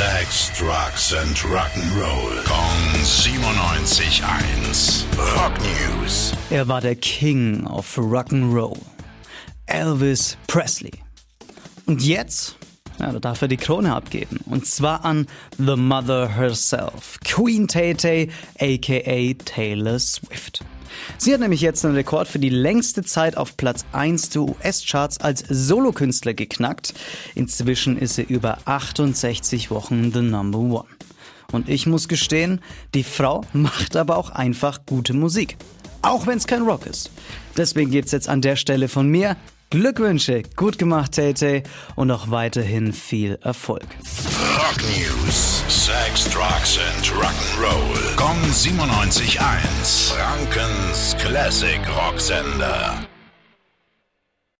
Sex, Drugs and Rock'n'Roll. Kong 97.1. Rock News. Er war der King of Rock'n'Roll. Elvis Presley. Und jetzt ja, da darf er die Krone abgeben. Und zwar an The Mother herself, Queen Tay Tay, aka Taylor Swift. Sie hat nämlich jetzt einen Rekord für die längste Zeit auf Platz 1 der US-Charts als Solokünstler geknackt. Inzwischen ist sie über 68 Wochen the number one. Und ich muss gestehen, die Frau macht aber auch einfach gute Musik. Auch wenn es kein Rock ist. Deswegen gibt's jetzt an der Stelle von mir Glückwünsche, gut gemacht, Tay und auch weiterhin viel Erfolg. Rock News: Sex, Drugs and Rock'n'Roll. Kong 97.1. Frankens Classic Rocksender.